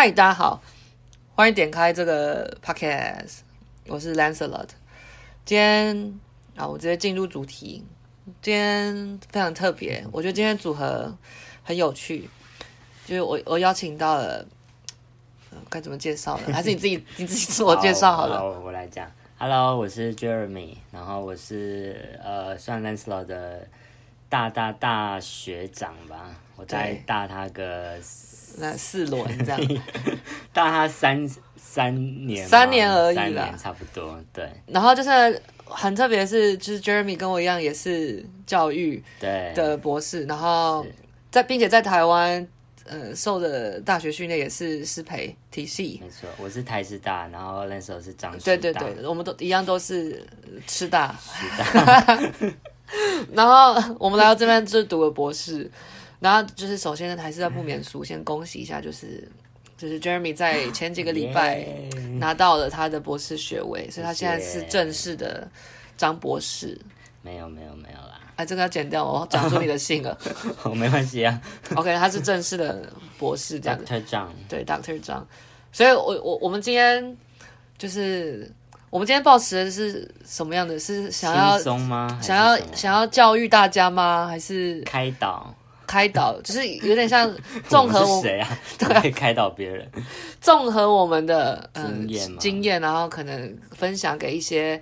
嗨，大家好，欢迎点开这个 podcast，我是 Lancelot。今天啊，我直接进入主题。今天非常特别，我觉得今天组合很有趣，就是我我邀请到了，该怎么介绍呢？还是你自己你自己自我介绍好了。好，我来讲。Hello，我是 Jeremy，然后我是呃算 Lancelot 的大大大学长吧，我再大他个。那四轮这样，大他三三年，三年而已啦，差不多对。然后就是很特别是，就是 Jeremy 跟我一样也是教育对的博士，然后在并且在台湾呃受的大学训练也是师培体系。没错，我是台师大，然后那时候是彰师大。对对对，我们都一样都是师大。师大。然后我们来到这边就读了博士。然后就是，首先呢，还是在不免俗，先恭喜一下，就是就是 Jeremy 在前几个礼拜拿到了他的博士学位，所以他现在是正式的张博士。没有没有没有啦，哎，这个要剪掉，哦 讲出你的姓了。哦，没关系啊。OK，他是正式的博士，这样子。张。对，Dr. 张。所以我我我们今天就是我们今天抱持的是什么样的？是想要轻松吗？想要想要教育大家吗？还是开导？开导就是有点像 综合我谁啊？对，开导别人，综合我们的、呃、经验经验，然后可能分享给一些，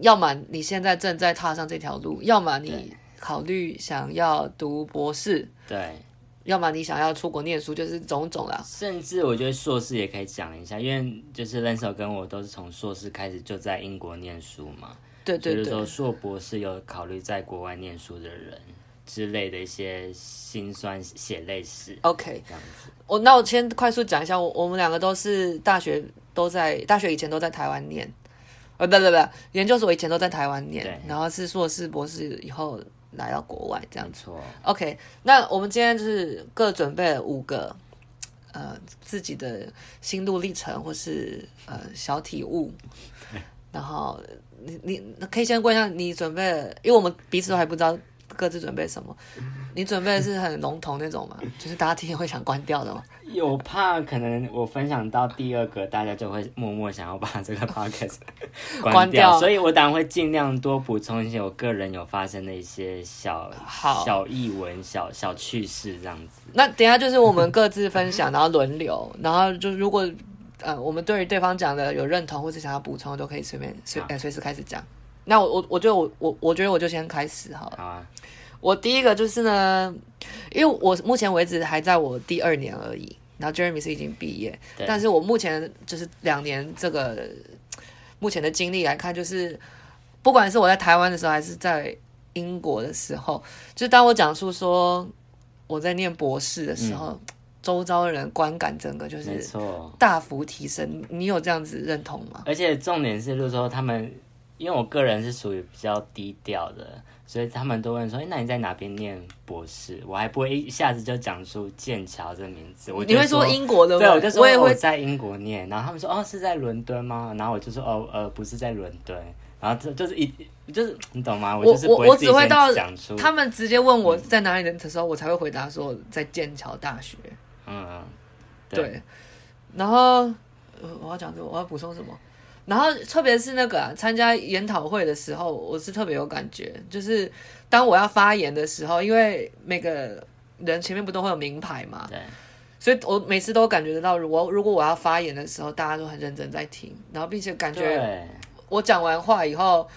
要么你现在正在踏上这条路，要么你考虑想要读博士，对，要么你想要出国念书，就是种种啦。甚至我觉得硕士也可以讲一下，因为就是 Lancelot 跟我都是从硕士开始就在英国念书嘛，对对对，就是说硕博士有考虑在国外念书的人。之类的一些辛酸血泪史。OK，这样子。我那我先快速讲一下，我我们两个都是大学都在大学以前都在台湾念，呃，不不不，研究所以前都在台湾念，然后是硕士博士以后来到国外这样子。OK，那我们今天就是各准备了五个呃自己的心路历程或是呃小体悟，然后你你可以先问一下你准备了，因为我们彼此都还不知道。各自准备什么？你准备的是很笼统那种吗？就是大家听会想关掉的吗？有怕可能我分享到第二个，大家就会默默想要把这个 podcast 关掉，关掉，所以我当然会尽量多补充一些我个人有发生的一些小小译文、小小趣事这样子。那等一下就是我们各自分享，然后轮流，然后就如果呃我们对于对方讲的有认同或者想要补充，都可以随便随随时开始讲。那我我我觉得我我我觉得我就先开始好了。好啊。我第一个就是呢，因为我目前为止还在我第二年而已，然后 Jeremy 是已经毕业，但是我目前就是两年这个目前的经历来看，就是不管是我在台湾的时候，还是在英国的时候，就是当我讲述说我在念博士的时候，嗯、周遭的人观感整个就是大幅提升。你有这样子认同吗？而且重点是，就是说他们。因为我个人是属于比较低调的，所以他们都问说：“哎，那你在哪边念博士？”我还不会一下子就讲出剑桥这个名字。我你会说英国的吗？对，我就说我也会在英国念。然后他们说：“哦，是在伦敦吗？”然后我就说：“哦，呃，不是在伦敦。”然后就就是一就是你懂吗？我就是不会我只会到他们直接问我在哪里的时候，我才会回答说在剑桥大学。嗯。对然后我要讲什么？我要补充什么？然后，特别是那个啊，参加研讨会的时候，我是特别有感觉。就是当我要发言的时候，因为每个人前面不都会有名牌嘛，对。所以我每次都感觉得到，如果如果我要发言的时候，大家都很认真在听，然后并且感觉我讲完话以后，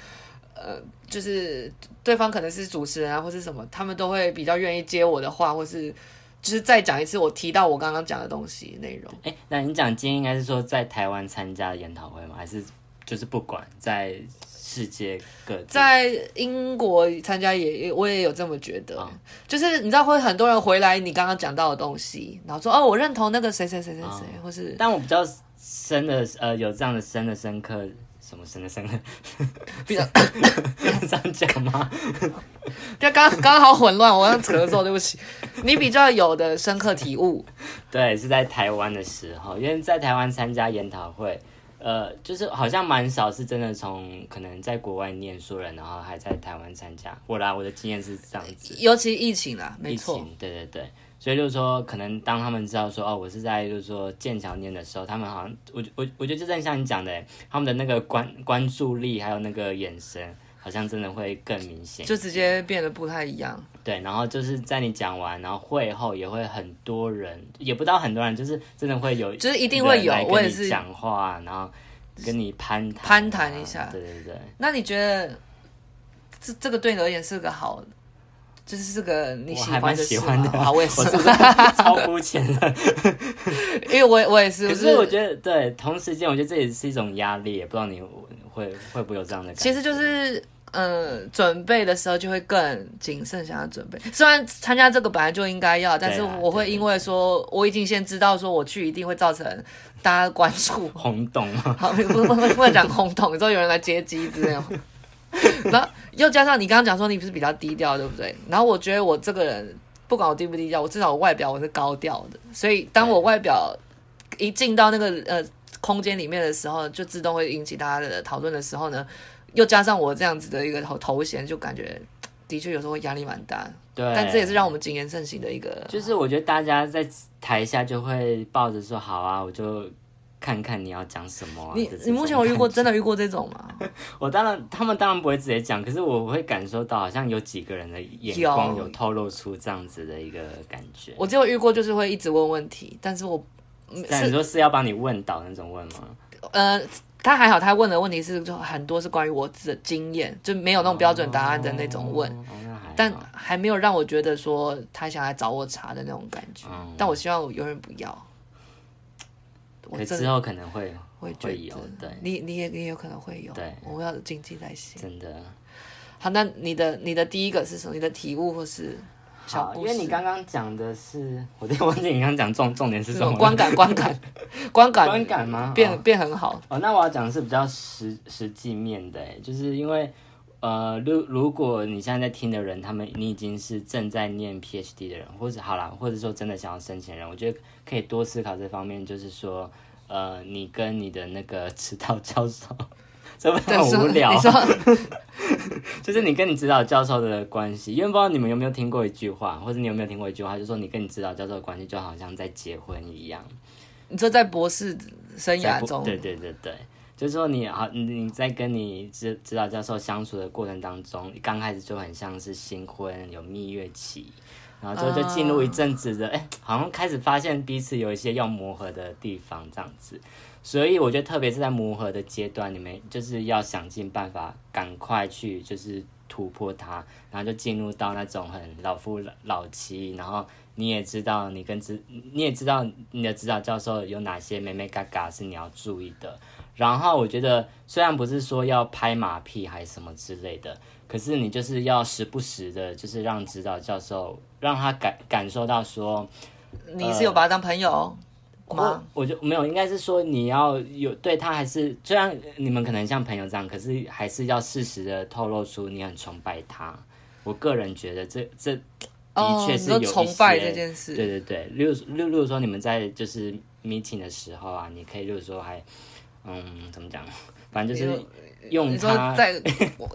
呃，就是对方可能是主持人啊，或是什么，他们都会比较愿意接我的话，或是。就是再讲一次，我提到我刚刚讲的东西内容。哎，那你讲今天应该是说在台湾参加研讨会吗？还是就是不管在世界各地？在英国参加也我也有这么觉得，哦、就是你知道会很多人回来你刚刚讲到的东西，然后说哦，我认同那个谁谁谁谁谁，哦、或是但我比较深的呃有这样的深的深刻。什么深的深刻？比较 这样讲吗？就刚刚刚好混乱，我刚咳嗽，对不起。你比较有的深刻体悟，对，是在台湾的时候，因为在台湾参加研讨会，呃，就是好像蛮少是真的从可能在国外念书人，然后还在台湾参加。我啦，我的经验是这样子，尤其疫情啦，没错，对对对。所以就是说，可能当他们知道说哦，我是在就是说剑桥念的时候，他们好像我我我觉得就正像你讲的，他们的那个关关注力还有那个眼神，好像真的会更明显，就直接变得不太一样。对，然后就是在你讲完，然后会后也会很多人，也不到很多人，就是真的会有，就是一定会有，我也是讲话，然后跟你攀谈攀谈一下。对对对。那你觉得这这个对你而言是个好？就是这个你喜欢的事喜欢的啊，我也是，我是是超肤浅的，因为我我也是。可是我觉得，对，同时间我觉得这也是一种压力，也不知道你会会不会有这样的感觉。其实就是，嗯、呃，准备的时候就会更谨慎，想要准备。虽然参加这个本来就应该要，但是我会因为说我已经先知道说我去一定会造成大家关注轰动。好，不不不能讲轰动，之后有人来接机之类的。然后又加上你刚刚讲说你不是比较低调，对不对？然后我觉得我这个人不管我低不低调，我至少我外表我是高调的。所以当我外表一进到那个呃空间里面的时候，就自动会引起大家的讨论的时候呢，又加上我这样子的一个头头衔，就感觉的确有时候会压力蛮大。对，但这也是让我们谨言慎行的一个。就是我觉得大家在台下就会抱着说好啊，我就。看看你要讲什么、啊。你你目前有遇过真的遇过这种吗？我当然，他们当然不会直接讲，可是我会感受到好像有几个人的眼光有透露出这样子的一个感觉。我只有遇过，就是会一直问问题，但是我是你说是要帮你问倒那种问吗？呃，他还好，他问的问题是就很多是关于我的经验，就没有那种标准答案的那种问，哦哦、但还没有让我觉得说他想来找我茬的那种感觉。嗯、但我希望我永远不要。可之后可能会会会有，对，你你也你也有可能会有，对，我们要谨记在心。真的。好，那你的你的第一个是什么？你的体悟或是小故事？因为你刚刚讲的是，我有点忘记你刚刚讲重重点是什么？观感观感 观感观感吗？变变很好。哦，那我要讲的是比较实实际面的，就是因为。呃，如如果你现在在听的人，他们你已经是正在念 PhD 的人，或者好啦，或者说真的想要申请人，我觉得可以多思考这方面，就是说，呃，你跟你的那个指导教授，这不很无聊？就是你跟你指导教授的关系，因为不知道你们有没有听过一句话，或者你有没有听过一句话，就是说你跟你指导教授的关系就好像在结婚一样。你说在博士生涯中，对对对对。就是说你好，你在跟你指指导教授相处的过程当中，刚开始就很像是新婚，有蜜月期，然后就就进入一阵子的，哎、uh，好像开始发现彼此有一些要磨合的地方，这样子。所以我觉得，特别是在磨合的阶段，你们就是要想尽办法，赶快去就是突破它，然后就进入到那种很老夫老妻，然后你也知道你跟指，你也知道你的指导教授有哪些眉眉嘎嘎是你要注意的。然后我觉得，虽然不是说要拍马屁还是什么之类的，可是你就是要时不时的，就是让指导教授让他感感受到说，你是有把他当朋友吗？呃、我，我就没有，应该是说你要有对他还是，虽然你们可能像朋友这样，可是还是要适时的透露出你很崇拜他。我个人觉得这这的确是有崇拜这件事。对对对，例如例如说你们在就是 meeting 的时候啊，你可以例如说还。嗯，怎么讲？反正就是用它在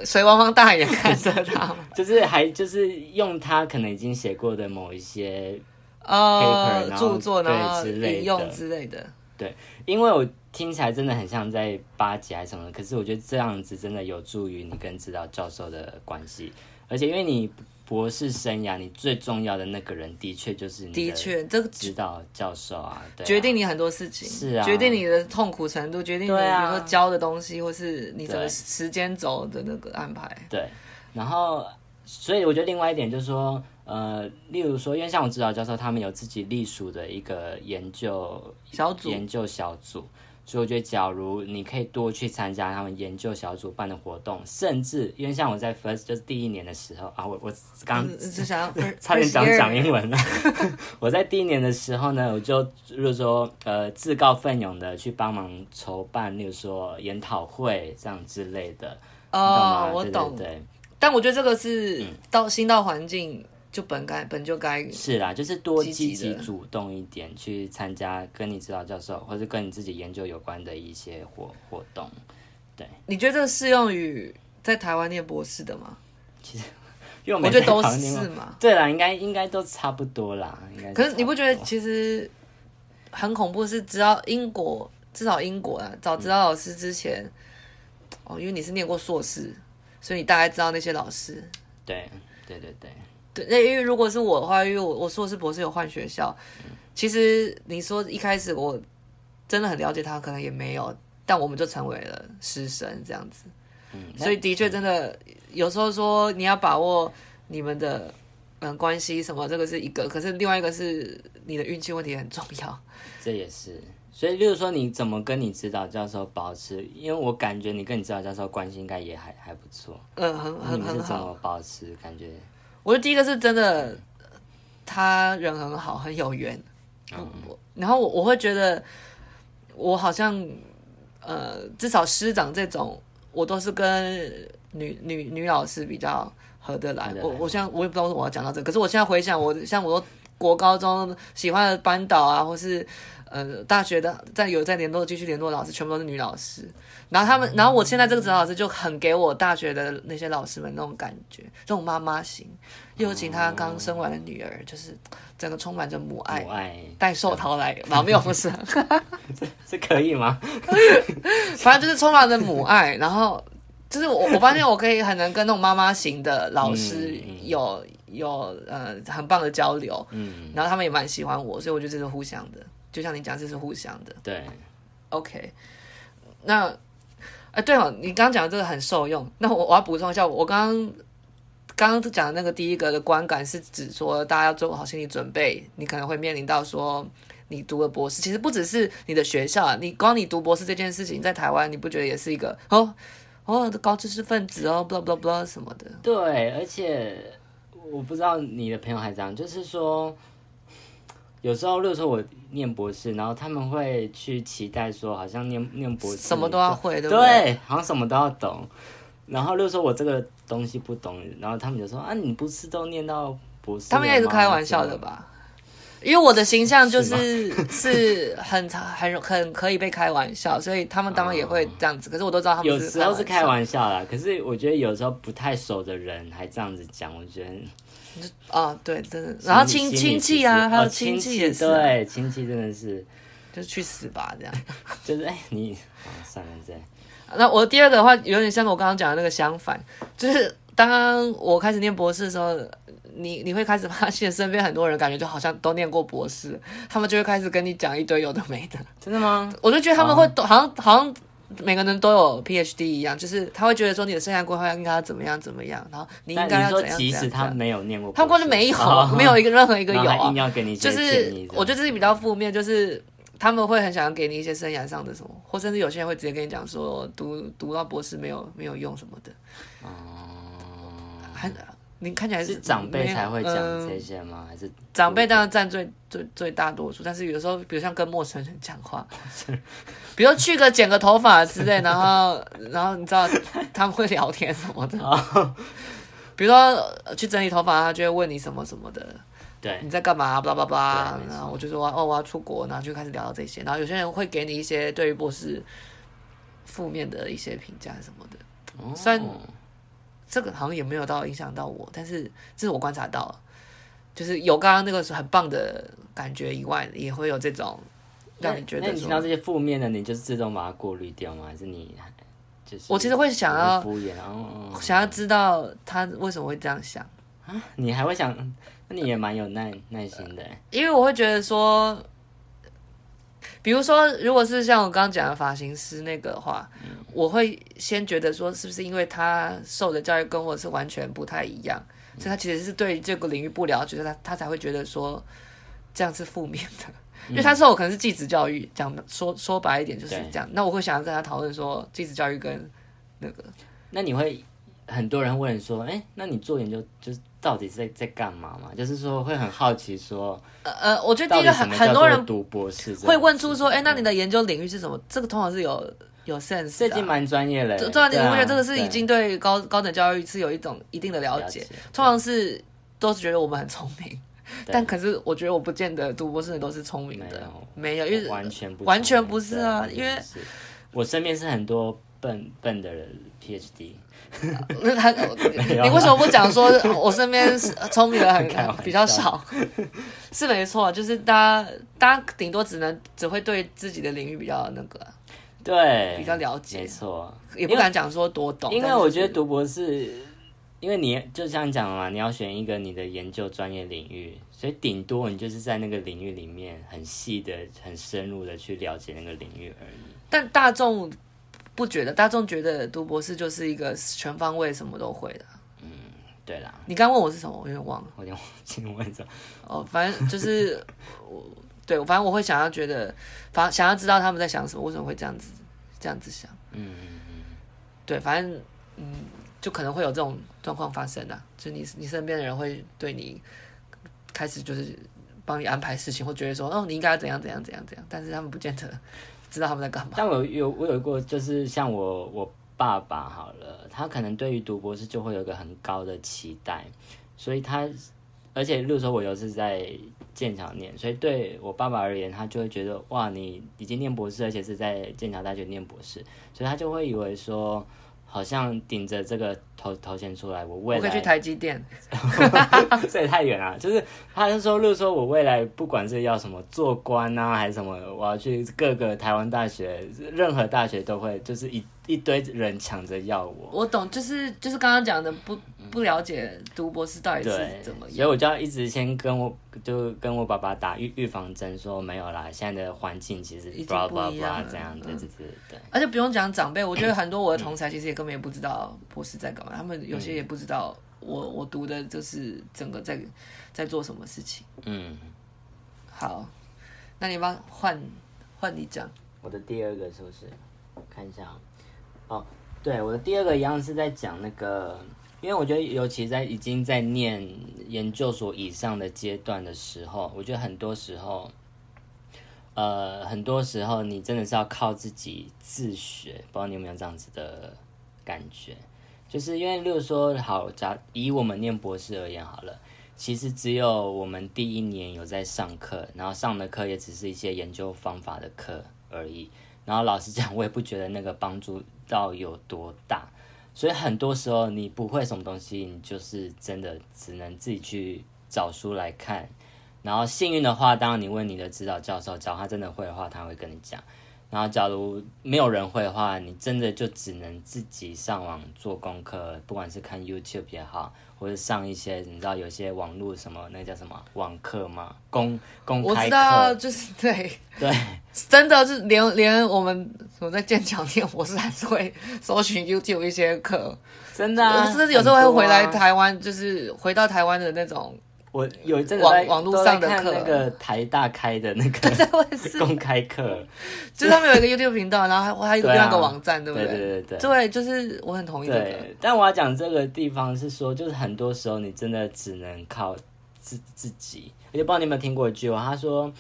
水汪汪大眼 看着他，就是还就是用他可能已经写过的某一些呃著作呢之类用之类的。对，因为我听起来真的很像在巴结还是什么，可是我觉得这样子真的有助于你跟指导教授的关系，而且因为你。博士生涯，你最重要的那个人，的确就是你的确这个指导教授啊，对啊，决定你很多事情，是啊，决定你的痛苦程度，决定你比如说教的东西，或是你整个时间轴的那个安排。对，然后，所以我觉得另外一点就是说，呃，例如说，因为像我指导教授，他们有自己隶属的一个研究小组，研究小组。所以我觉得，假如你可以多去参加他们研究小组办的活动，甚至因为像我在 first 就是第一年的时候啊，我我刚 差点讲讲英文了。我在第一年的时候呢，我就如果说呃自告奋勇的去帮忙筹办，例如说研讨会这样之类的。哦，我懂。对，但我觉得这个是到新到环境。就本该本就该是啦，就是多积极主动一点去参加跟你指导教授或者跟你自己研究有关的一些活活动。对，你觉得这个适用于在台湾念博士的吗？其实因为我 觉得都是嘛。对啦，应该应该都差不多啦。应该。可是你不觉得其实很恐怖？是知道英国，至少英国啊，早知道老师之前，嗯、哦，因为你是念过硕士，所以你大概知道那些老师。对对对对。对，那因为如果是我的话，因为我我硕士博士有换学校，嗯、其实你说一开始我真的很了解他，可能也没有，但我们就成为了师生这样子。嗯，所以的确真的、嗯、有时候说你要把握你们的嗯关系什么，这个是一个，可是另外一个是你的运气问题很重要。这也是，所以例如说你怎么跟你指导教授保持？因为我感觉你跟你指导教授关系应该也还还不错。嗯，很很很好。你是怎么保持感觉？我觉得第一个是真的，他人很好，很有缘。嗯，然后我我会觉得，我好像呃，至少师长这种，我都是跟女女女老师比较合得来。我我现在我也不知道为什么我要讲到这个，可是我现在回想，我像我国高中喜欢的班导啊，或是呃大学的在有在联络继续联络的老师，全部都是女老师。然后他们，然后我现在这个指导老师就很给我大学的那些老师们那种感觉，这种妈妈型，又请她刚生完的女儿，就是整个充满着母爱，带寿桃来，然后没有不是，这可以吗？反正就是充满着母爱，然后就是我我发现我可以很能跟那种妈妈型的老师有有呃很棒的交流，嗯，然后他们也蛮喜欢我，所以我觉得这是互相的，就像你讲，这是互相的，对，OK，那。哎，对哦，你刚刚讲的这个很受用。那我我要补充一下，我刚刚刚刚讲的那个第一个的观感是指说，大家要做好心理准备，你可能会面临到说，你读了博士，其实不只是你的学校，你光你读博士这件事情，在台湾你不觉得也是一个哦哦的高知识分子哦，blah blah blah 什么的。对，而且我不知道你的朋友还这样，就是说。有时候，例如说我念博士，然后他们会去期待说，好像念念博士什么都要会，对不对？对，好像什么都要懂。然后，例如说我这个东西不懂，然后他们就说啊，你不是都念到博士？他们应该是开玩笑的吧？因为我的形象就是 是很很很可以被开玩笑，所以他们当然也会这样子。可是我都知道他们有时候是开玩笑啦。可是我觉得有时候不太熟的人还这样子讲，我觉得。哦，对，真的，然后亲亲戚啊，还有亲戚也是，对，亲戚真的是，就去死吧，这样，就是哎，你，算了，这样。那我第二个的话，有点像我刚刚讲的那个相反，就是当我开始念博士的时候，你你会开始发现身边很多人感觉就好像都念过博士，他们就会开始跟你讲一堆有的没的。真的吗？我就觉得他们会懂，好像好像。每个人都有 PhD 一样，就是他会觉得说你的生涯规划应该要怎么样怎么样，然后你应该要怎样怎样。即使他没有念过，他根本就没有，哦、没有一个任何一个有啊。你就是我觉得这是比较负面，就是他们会很想要给你一些生涯上的什么，或甚至有些人会直接跟你讲说读读到博士没有没有用什么的。哦、嗯，还。你看起来是，是长辈才会讲这些吗？嗯、还是长辈当然占最最最大多数，但是有时候，比如像跟陌生人讲话，比如去个剪个头发之类，然后 然后你知道他们会聊天什么的，比如说去整理头发，他就会问你什么什么的，对，你在干嘛？巴拉巴拉，然后我就说哦，我要出国，然后就开始聊到这些，然后有些人会给你一些对于博士负面的一些评价什么的，虽然。这个好像也没有到影响到我，但是这是我观察到，就是有刚刚那个是很棒的感觉以外，也会有这种让你觉得。那你听到这些负面的，你就是自动把它过滤掉吗？还是你就是？我其实会想要敷衍，然后想要知道他为什么会这样想啊？你还会想？那你也蛮有耐耐心的，因为我会觉得说。比如说，如果是像我刚刚讲的发型师那个的话，嗯、我会先觉得说，是不是因为他受的教育跟我是完全不太一样，嗯、所以他其实是对这个领域不了解，他他才会觉得说这样是负面的。嗯、因为他受我可能是继子教育，讲说说白一点就是这样。那我会想要跟他讨论说，继子教育跟那个，那你会很多人问说，哎，那你做研究就是。到底是在在干嘛嘛？就是说会很好奇说，呃呃，我觉得第一个很很多人读博士会问出说，哎，那你的研究领域是什么？这个通常是有有 sense，最近蛮专业的。对啊，你会觉得这个是已经对高高等教育是有一种一定的了解。通常是都是觉得我们很聪明，但可是我觉得我不见得读博士的都是聪明的，没有，因为完全不完全不是啊，因为我身边是很多。笨笨的人 PhD。那他，你为什么不讲说，我身边聪明的很比较少？是没错，就是大家，大家顶多只能只会对自己的领域比较那个，对，比较了解，没错，也不敢讲说多懂。因为，因为我觉得读博士，因为你就像讲嘛，你要选一个你的研究专业领域，所以顶多你就是在那个领域里面很细的、很深入的去了解那个领域而已。但大众。不觉得，大众觉得读博士就是一个全方位什么都会的。嗯，对啦。你刚问我是什么，我有点忘了。我有点忘记问什么。哦，反正就是我，对，反正我会想要觉得，反想要知道他们在想什么，为什么会这样子这样子想。嗯嗯嗯。对，反正嗯，就可能会有这种状况发生的，就你你身边的人会对你开始就是帮你安排事情，或觉得说哦，你应该要怎样怎样怎样怎样，但是他们不见得。知道他们在干嘛？但我有我有过，就是像我我爸爸好了，他可能对于读博士就会有一个很高的期待，所以他而且，例如说我又是在剑桥念，所以对我爸爸而言，他就会觉得哇，你已经念博士，而且是在剑桥大学念博士，所以他就会以为说。好像顶着这个头头衔出来，我未来我可以去台积电，这也太远了。就是他就说，例如说我未来不管是要什么做官啊，还是什么，我要去各个台湾大学，任何大学都会，就是一一堆人抢着要我。我懂，就是就是刚刚讲的不。不了解读博士到底是怎么样，所以我就要一直先跟我就跟我爸爸打预预防针，说没有啦，现在的环境其实已经不一样了，这样子对对对。而且不用讲长辈，我觉得很多我的同侪其实也根本也不知道博士在干嘛，他们有些也不知道我我读的就是整个在在做什么事情。嗯，好，那你帮换换你讲，我的第二个是不是？我看一下哦，对，我的第二个一样是在讲那个。因为我觉得，尤其在已经在念研究所以上的阶段的时候，我觉得很多时候，呃，很多时候你真的是要靠自己自学。不知道你有没有这样子的感觉？就是因为，例如说，好，假以我们念博士而言好了，其实只有我们第一年有在上课，然后上的课也只是一些研究方法的课而已。然后老实讲，我也不觉得那个帮助到有多大。所以很多时候你不会什么东西，你就是真的只能自己去找书来看。然后幸运的话，当你问你的指导教授，假如他真的会的话，他会跟你讲。然后假如没有人会的话，你真的就只能自己上网做功课，不管是看 YouTube 也好。或者上一些你知道有些网络什么那叫什么网课吗？公公开课，我知道，就是 对对，真的是连连我们我在剑桥念我是还是会搜寻 YouTube 一些课，真的、啊，甚至有时候会回来台湾，啊、就是回到台湾的那种。我有一阵子网网络上的课，那个台大开的那个 公开课，就是他们有一个 YouTube 频道，然后还还有另外一个网站，对不对？对对对对，对，就是我很同意这个。对，但我要讲这个地方是说，就是很多时候你真的只能靠自自己。我就不知道你有没有听过一句话，他说：“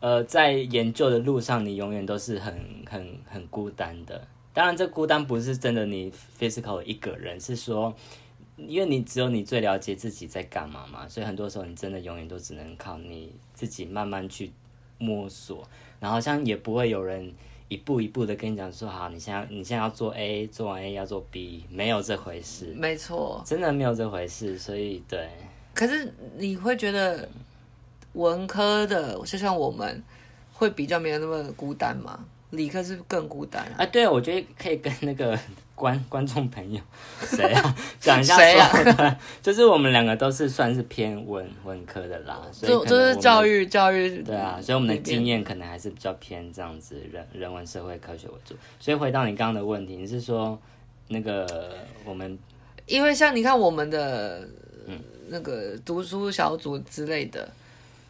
呃，在研究的路上，你永远都是很很很孤单的。当然，这孤单不是真的你 physical 一个人，是说。”因为你只有你最了解自己在干嘛嘛，所以很多时候你真的永远都只能靠你自己慢慢去摸索，然后像也不会有人一步一步的跟你讲说，好，你现在你现在要做 A，做完 A 要做 B，没有这回事，没错，真的没有这回事，所以对。可是你会觉得文科的，就像我们会比较没有那么孤单吗？理科是更孤单啊？啊，对，我觉得可以跟那个。观 观众朋友，谁啊？讲一下谁啊？就是我们两个都是算是偏文文科的啦，所以就就是教育教育对啊，所以我们的经验可能还是比较偏这样子人人文社会科学为主。所以回到你刚刚的问题，你是说那个我们，因为像你看我们的那个读书小组之类的，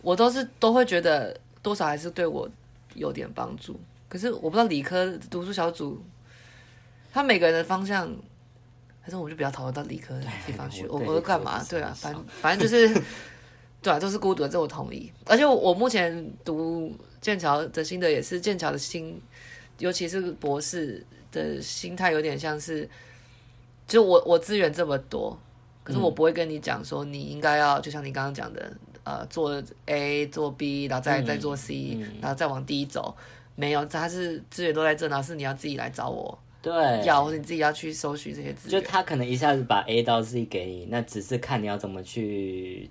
我都是都会觉得多少还是对我有点帮助。可是我不知道理科读书小组。他每个人的方向，还是我们就比较讨论到理科的地方去。我我干嘛？对啊，反反正就是，对啊，都是孤独的，这我同意。而且我，我目前读剑桥的心得也是，剑桥的心，尤其是博士的心态，有点像是，就我我资源这么多，可是我不会跟你讲说你应该要，就像你刚刚讲的，呃，做 A 做 B，然后再再做 C，然后再往 D 走。没有，他是资源都在这，然后是你要自己来找我。对，要或者你自己要去搜寻这些资料。就他可能一下子把 A 到 Z 给你，那只是看你要怎么去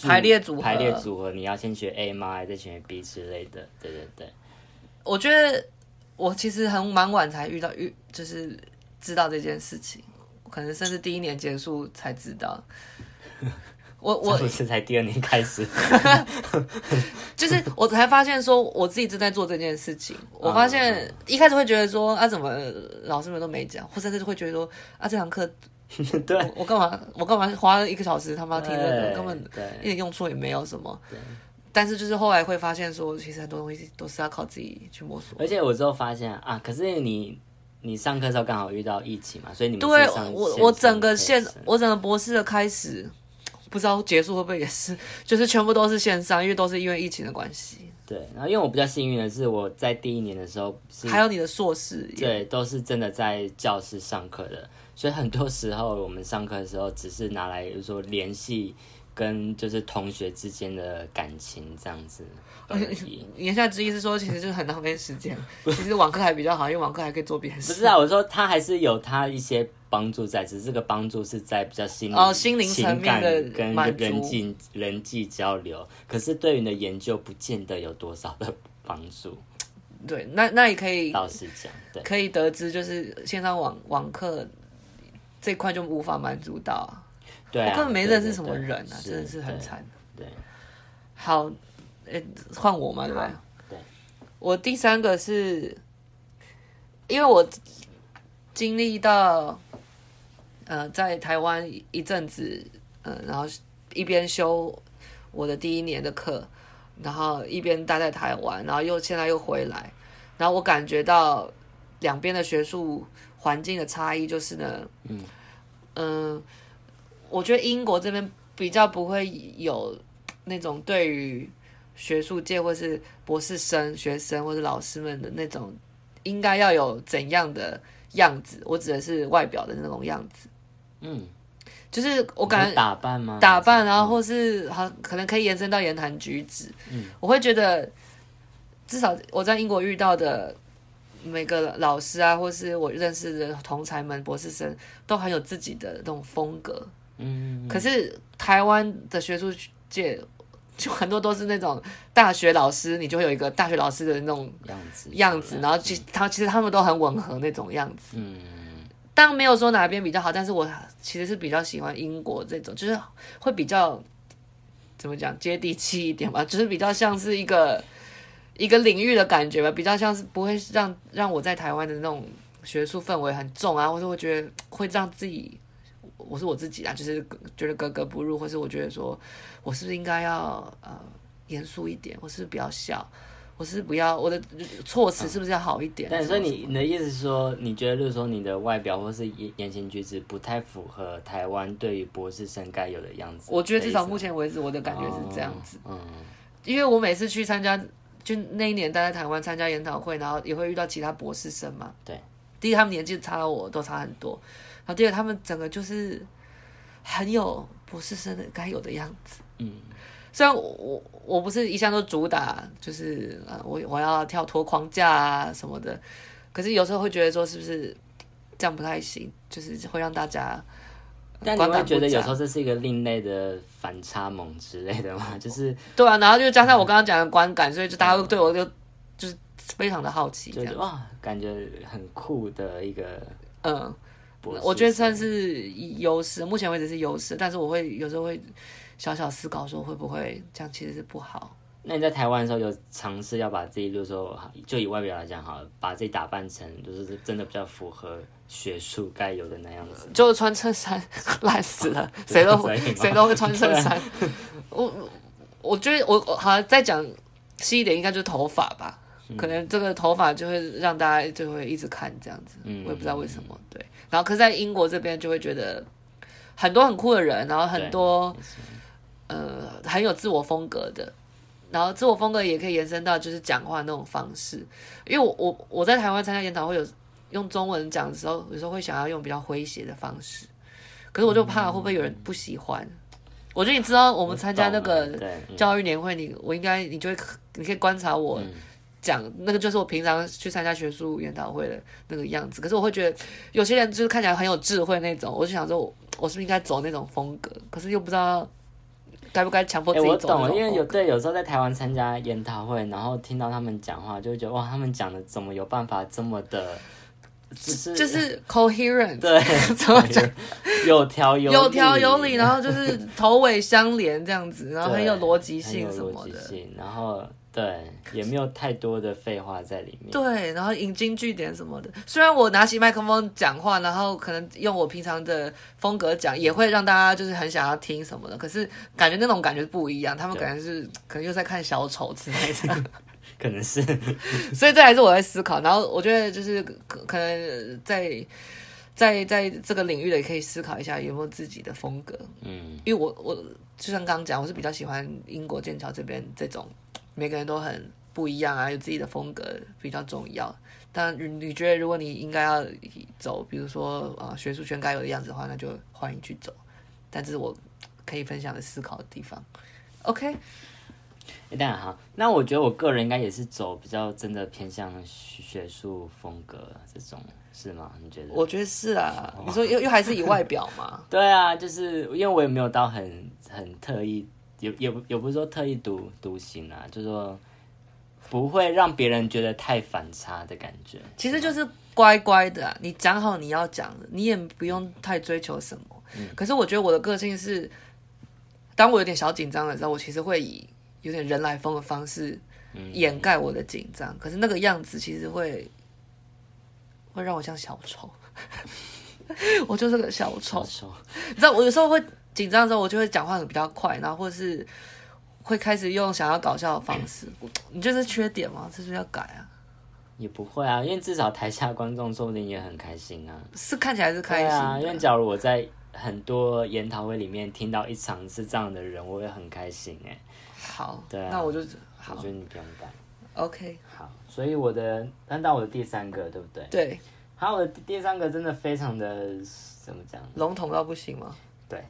排列组合。排列组合，你要先学 A 吗？还是学 B 之类的？对对对。我觉得我其实很蛮晚才遇到遇，就是知道这件事情，可能甚至第一年结束才知道。我我不是才第二年开始，就是我才发现说我自己正在做这件事情。我发现一开始会觉得说啊，怎么老师们都没讲，或者是会觉得说啊，这堂课 对我干嘛我干嘛花了一个小时他妈听这个，根本一点用处也没有什么。但是就是后来会发现说，其实很多东西都是要靠自己去摸索。而且我之后发现啊，可是你你上课的时候刚好遇到疫情嘛，所以你们对我我整个现我整个博士的开始。不知道结束会不会也是，就是全部都是线上，因为都是因为疫情的关系。对，然后因为我比较幸运的是，我在第一年的时候是，还有你的硕士，对，都是真的在教室上课的，所以很多时候我们上课的时候只是拿来，就是说联系。跟就是同学之间的感情这样子，言下之意是说，其实就是很浪费时间。其实网课还比较好，因为网课还可以做别的事。不是啊，我说他还是有他一些帮助在，只是这个帮助是在比较心哦心灵层面的跟人际人际交流。可是对于你的研究，不见得有多少的帮助。对，那那也可以老实讲，对，可以得知就是线上网网课这块就无法满足到。对啊、我根本没认识什么人啊，真的是很惨。对，好，诶，换我嘛，对吧？对，我第三个是，因为我经历到，呃，在台湾一阵子，呃，然后一边修我的第一年的课，然后一边待在台湾，然后又现在又回来，然后我感觉到两边的学术环境的差异，就是呢，嗯，嗯、呃。我觉得英国这边比较不会有那种对于学术界或是博士生、学生或是老师们的那种应该要有怎样的样子。我指的是外表的那种样子。嗯，就是我感觉打扮吗？打扮，然后或是好可能可以延伸到言谈举止。嗯，我会觉得至少我在英国遇到的每个老师啊，或是我认识的同才们、博士生，都很有自己的那种风格。嗯，可是台湾的学术界就很多都是那种大学老师，你就会有一个大学老师的那种样子样子，然后其他其实他们都很吻合那种样子。嗯，当然没有说哪边比较好，但是我其实是比较喜欢英国这种，就是会比较怎么讲接地气一点吧，就是比较像是一个一个领域的感觉吧，比较像是不会让让我在台湾的那种学术氛围很重啊，或者我觉得会让自己。我是我自己啊，就是觉得格格不入，或是我觉得说，我是不是应该要呃严肃一点，我是不是不要笑，我是不要我的措辞是不是要好一点？但所以你你的意思是说，你觉得就是说你的外表或是言言行举止不太符合台湾对于博士生该有的样子？我觉得至少目前为止，我的感觉是这样子。嗯，因为我每次去参加，就那一年待在台湾参加研讨会，然后也会遇到其他博士生嘛。对，第一他们年纪差我都差很多。然后第二，他们整个就是很有博士生的该有的样子。嗯，虽然我我我不是一向都主打就是呃我我要跳脱框架啊什么的，可是有时候会觉得说是不是这样不太行，就是会让大家。但你会觉得有时候这是一个另类的反差萌之类的吗？就是对啊，然后就加上我刚刚讲的观感，所以就大家会对我就就是非常的好奇，就是哇，感觉很酷的一个嗯。我觉得算是优势，目前为止是优势，但是我会有时候会小小思考说会不会这样其实是不好。那你在台湾的时候有尝试要把自己，就是说就以外表来讲好了，把自己打扮成就是真的比较符合学术该有的那样子，就穿衬衫烂死了，谁都谁都会穿衬衫。啊、我我觉得我好像再讲细一点，应该就是头发吧。可能这个头发就会让大家就会一直看这样子，嗯、我也不知道为什么。对，然后可是在英国这边就会觉得很多很酷的人，然后很多呃很有自我风格的，然后自我风格也可以延伸到就是讲话那种方式。因为我我我在台湾参加研讨会有用中文讲的时候，有时候会想要用比较诙谐的方式，可是我就怕会不会有人不喜欢。嗯、我觉得你知道我们参加那个教育年会，你我应该你就会你可以观察我。嗯讲那个就是我平常去参加学术研讨会的那个样子。可是我会觉得有些人就是看起来很有智慧那种，我就想说我，我是不是应该走那种风格？可是又不知道该不该强迫自己走。欸。我懂，因为有对有时候在台湾参加研讨会，然后听到他们讲话，就会觉得哇，他们讲的怎么有办法这么的，就是就是 coherent，对，怎么讲？有条有有条有理，然后就是头尾相连这样子，然后很有逻辑性什么的，然后。对，也没有太多的废话在里面。对，然后引经据典什么的。虽然我拿起麦克风讲话，然后可能用我平常的风格讲，也会让大家就是很想要听什么的。可是感觉那种感觉不一样，他们可能是可能又在看小丑之类的，可能是。所以这还是我在思考。然后我觉得就是可可能在在在这个领域的也可以思考一下有没有自己的风格。嗯，因为我我就像刚刚讲，我是比较喜欢英国剑桥这边这种。每个人都很不一样啊，有自己的风格比较重要。但你觉得，如果你应该要走，比如说啊、呃，学术圈该有的样子的话，那就欢迎去走。但这是我可以分享的思考的地方。OK，哎、当然哈，那我觉得我个人应该也是走比较真的偏向学术风格这种，是吗？你觉得？我觉得是啊。你说又又还是以外表吗？对啊，就是因为我也没有到很很特意。也也不也不是说特意独独行啊，就是说不会让别人觉得太反差的感觉。其实就是乖乖的啊，你讲好你要讲的，你也不用太追求什么。嗯。可是我觉得我的个性是，当我有点小紧张的时候，我其实会以有点人来疯的方式掩盖我的紧张。嗯。可是那个样子其实会会让我像小丑，我就是个小丑。小丑。你知道我有时候会。紧张的时候，我就会讲话比较快，然后或是会开始用想要搞笑的方式。你觉得是缺点吗？这是要改啊？也不会啊，因为至少台下观众说不定也很开心啊。是看起来是开心啊，因为假如我在很多研讨会里面听到一场是这样的人，我也很开心哎。好，对啊，那我就好，我觉得你不用改。OK，好，所以我的搬到我的第三个，对不对？对。好，我的第三个真的非常的怎么讲？笼统到不行吗？对。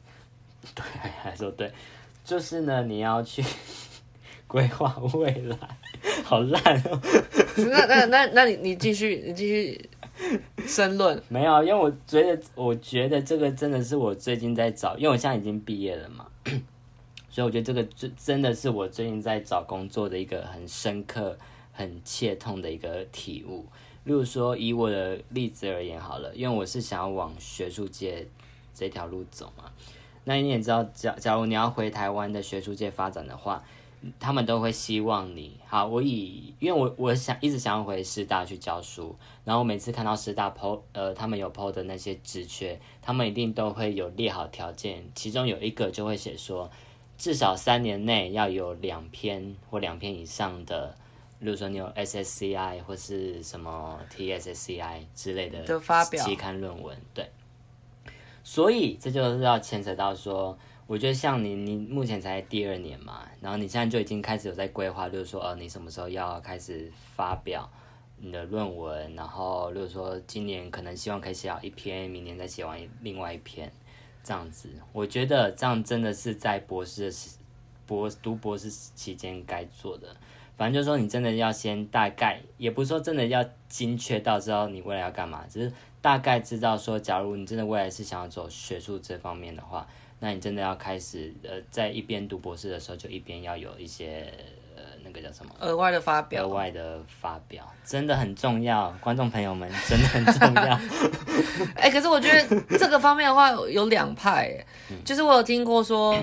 对，还说对，就是呢，你要去 规划未来，好烂哦。那那那那你你继续你继续申论。没有，因为我觉得我觉得这个真的是我最近在找，因为我现在已经毕业了嘛，所以我觉得这个真真的是我最近在找工作的一个很深刻、很切痛的一个体悟。例如说，以我的例子而言好了，因为我是想要往学术界这条路走嘛。那你也知道，假假如你要回台湾的学术界发展的话，他们都会希望你好。我以因为我我想一直想要回师大去教书，然后我每次看到师大 PO 呃他们有 PO 的那些职缺，他们一定都会有列好条件，其中有一个就会写说，至少三年内要有两篇或两篇以上的，比如说你有 SSCI 或是什么 TSSCI 之类的的发表期刊论文，对。所以这就是要牵扯到说，我觉得像你，你目前才第二年嘛，然后你现在就已经开始有在规划，就是说，呃，你什么时候要开始发表你的论文，然后，就是说，今年可能希望可以写好一篇，明年再写完另外一篇，这样子，我觉得这样真的是在博士的时博读博士期间该做的。反正就是说，你真的要先大概，也不是说真的要精确到知道你未来要干嘛，只是。大概知道说，假如你真的未来是想要走学术这方面的话，那你真的要开始呃，在一边读博士的时候，就一边要有一些呃，那个叫什么额外的发表，额外的发表真的很重要，观众朋友们真的很重要。哎、欸，可是我觉得这个方面的话有两派，就是我有听过说，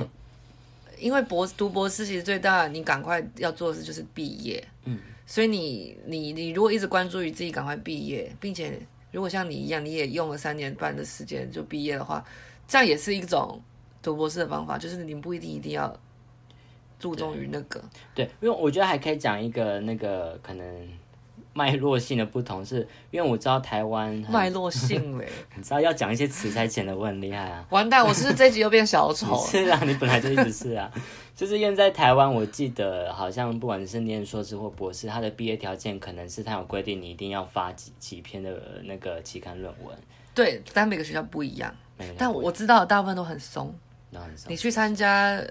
因为博读博士其实最大，你赶快要做的事就是毕业，嗯，所以你你你如果一直关注于自己赶快毕业，并且。如果像你一样，你也用了三年半的时间就毕业的话，这样也是一种读博士的方法，就是你不一定一定要注重于那个。对，因为我觉得还可以讲一个那个可能 脉络性的不同是，是因为我知道台湾脉络性嘞，你知道要讲一些词才显得我很厉害啊。完蛋，我是不是这集又变小丑？是啊，你本来就一直是啊。就是因为在台湾，我记得好像不管是念硕士或博士，他的毕业条件可能是他有规定，你一定要发几几篇的那个期刊论文。对，但每个学校不一样。一样但我知道大部分都很松。都很松。你去参加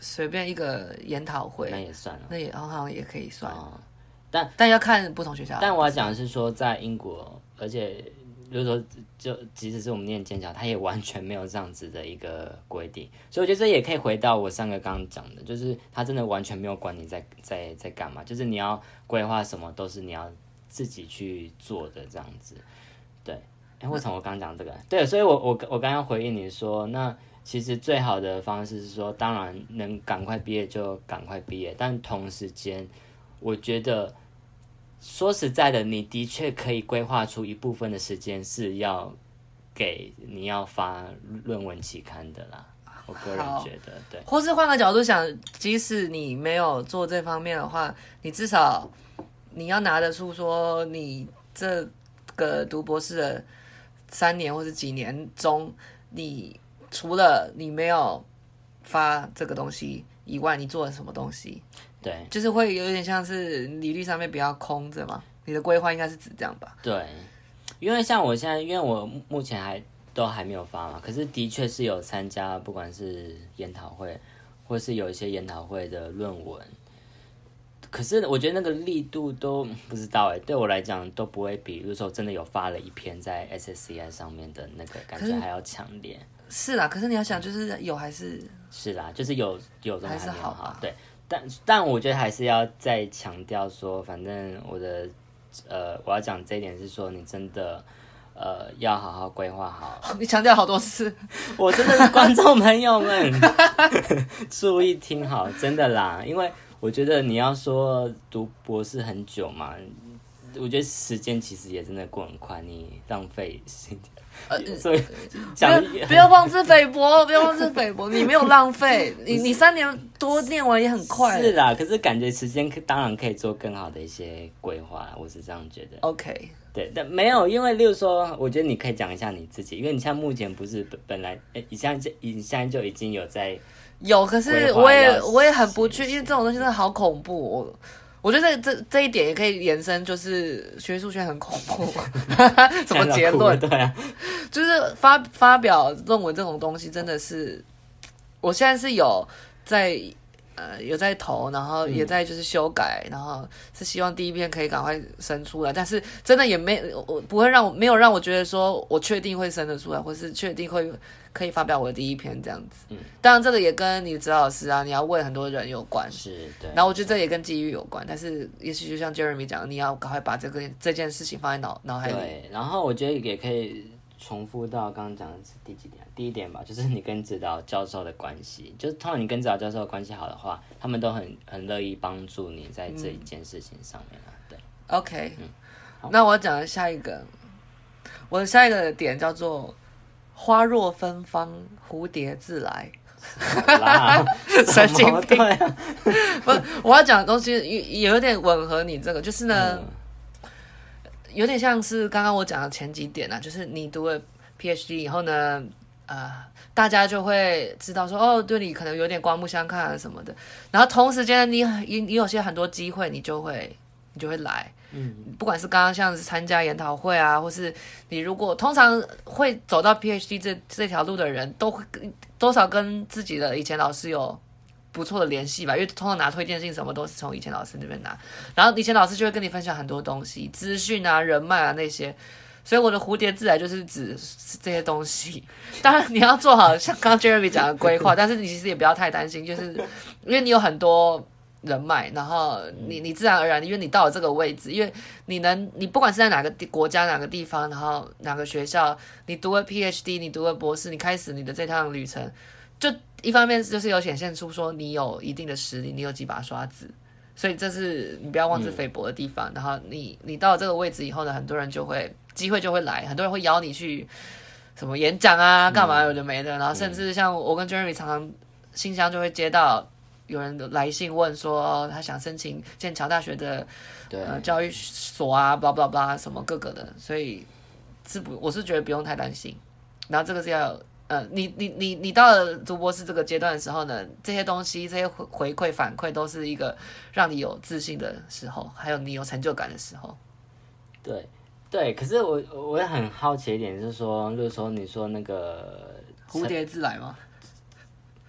随便一个研讨会，那也算了。那也好像也可以算。哦。但但要看不同学校。但我要讲的是说，在英国，而且就是说，就即使是我们念剑桥，它也完全没有这样子的一个规定。所以我觉得这也可以回到我上个刚刚讲的，就是他真的完全没有管你在在在干嘛，就是你要规划什么都是你要自己去做的这样子。对，哎，为什么我刚讲这个？对，所以我我我刚刚回应你说那。其实最好的方式是说，当然能赶快毕业就赶快毕业，但同时间，我觉得说实在的，你的确可以规划出一部分的时间是要给你要发论文期刊的啦。我个人觉得，对。或是换个角度想，即使你没有做这方面的话，你至少你要拿得出说，你这个读博士的三年或是几年中，你。除了你没有发这个东西以外，你做了什么东西？对，就是会有点像是履历上面比较空着嘛。你的规划应该是指这样吧？对，因为像我现在，因为我目前还都还没有发嘛，可是的确是有参加，不管是研讨会，或是有一些研讨会的论文。可是我觉得那个力度都不知道哎，对我来讲都不会比，比如说真的有发了一篇在 SSCI 上面的那个感觉还要强烈。是啦，可是你要想，就是有还是是啦，就是有有的还，还是好啊。对，但但我觉得还是要再强调说，反正我的呃，我要讲这一点是说，你真的呃要好好规划好。你强调好多次，我真的是观众朋友们 注意听好，真的啦，因为我觉得你要说读博士很久嘛，我觉得时间其实也真的过很快，你浪费时间。呃，所以不不要妄自菲薄，不要妄自菲薄，你没有浪费，你 你三年多念完也很快。是啦，可是感觉时间当然可以做更好的一些规划，我是这样觉得。OK，对，但没有，因为例如说，我觉得你可以讲一下你自己，因为你现在目前不是本本来，哎，你现在你现在就已经有在有，可是我也我也很不去，因为这种东西真的好恐怖。我我觉得这这这一点也可以延伸，就是学术圈很恐怖，什么结论？对啊，就是发发表论文这种东西，真的是，我现在是有在呃有在投，然后也在就是修改，嗯、然后是希望第一篇可以赶快生出来，但是真的也没我不会让我没有让我觉得说我确定会生得出来，或是确定会。可以发表我的第一篇这样子，嗯，当然这个也跟你指导师啊，你要问很多人有关，是对。然后我觉得这也跟机遇有关，但是也许就像 Jeremy 讲，你要赶快把这个这件事情放在脑脑海里。对，然后我觉得也可以重复到刚刚讲的是第几点？第一点吧，就是你跟指导教授的关系，就是通常你跟指导教授的关系好的话，他们都很很乐意帮助你在这一件事情上面啊。对，OK，嗯，那我讲的下一个，我的下一个点叫做。花若芬芳，蝴蝶自来。神经病！不，我要讲的东西也有点吻合你这个，就是呢，嗯、有点像是刚刚我讲的前几点啊，就是你读了 PhD 以后呢，呃，大家就会知道说，哦，对你可能有点刮目相看啊什么的，然后同时间你你你有些很多机会，你就会你就会来。嗯，不管是刚刚像是参加研讨会啊，或是你如果通常会走到 PhD 这这条路的人，都会多少跟自己的以前老师有不错的联系吧，因为通常拿推荐信什么都是从以前老师那边拿，然后以前老师就会跟你分享很多东西、资讯啊、人脉啊那些，所以我的蝴蝶自来就是指这些东西。当然你要做好像刚刚 Jeremy 讲的规划，但是你其实也不要太担心，就是因为你有很多。人脉，然后你你自然而然，因为你到了这个位置，因为你能，你不管是在哪个地国家、哪个地方，然后哪个学校，你读了 PhD，你读了博士，你开始你的这趟旅程，就一方面就是有显现出说你有一定的实力，你有几把刷子，所以这是你不要妄自菲薄的地方。嗯、然后你你到了这个位置以后呢，很多人就会机会就会来，很多人会邀你去什么演讲啊，干嘛有的没的，然后甚至像我跟 Jeremy 常常信箱就会接到。有人来信问说，他想申请剑桥大学的呃教育所啊，巴拉巴拉巴拉什么各个的，所以是不，我是觉得不用太担心。然后这个是要呃，你你你你到了读博士这个阶段的时候呢，这些东西这些回回馈反馈都是一个让你有自信的时候，还有你有成就感的时候。对对，可是我我也很好奇一点，就是说，就是说你说那个蝴蝶自来吗？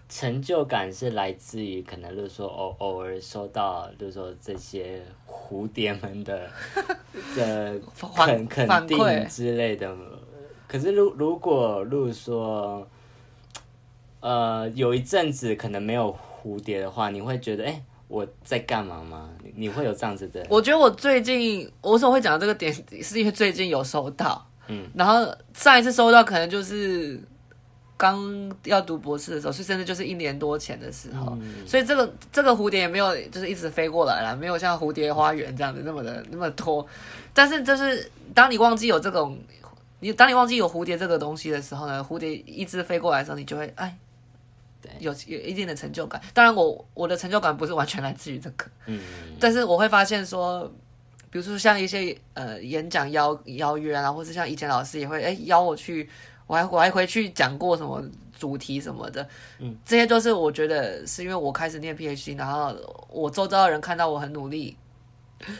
成就感是来自于可能，就是说偶偶尔收到，就是说这些蝴蝶们的 的肯肯定之类的。可是如如果，如果说，呃，有一阵子可能没有蝴蝶的话，你会觉得，哎、欸，我在干嘛吗？你会有这样子的？我觉得我最近，我为什么会讲这个点，是因为最近有收到，嗯，然后上一次收到可能就是刚要读博士的时候，所以甚至就是一年多前的时候，嗯、所以这个这个蝴蝶也没有就是一直飞过来了，没有像蝴蝶花园这样子那么的那么多，但是就是当你忘记有这种。你当你忘记有蝴蝶这个东西的时候呢，蝴蝶一直飞过来的时候，你就会哎，对，有有一定的成就感。当然我，我我的成就感不是完全来自于这个，嗯，但是我会发现说，比如说像一些呃演讲邀邀约啊，或是像以前老师也会哎邀我去，我还我还回去讲过什么主题什么的，嗯，这些都是我觉得是因为我开始念 PhD，然后我周遭的人看到我很努力，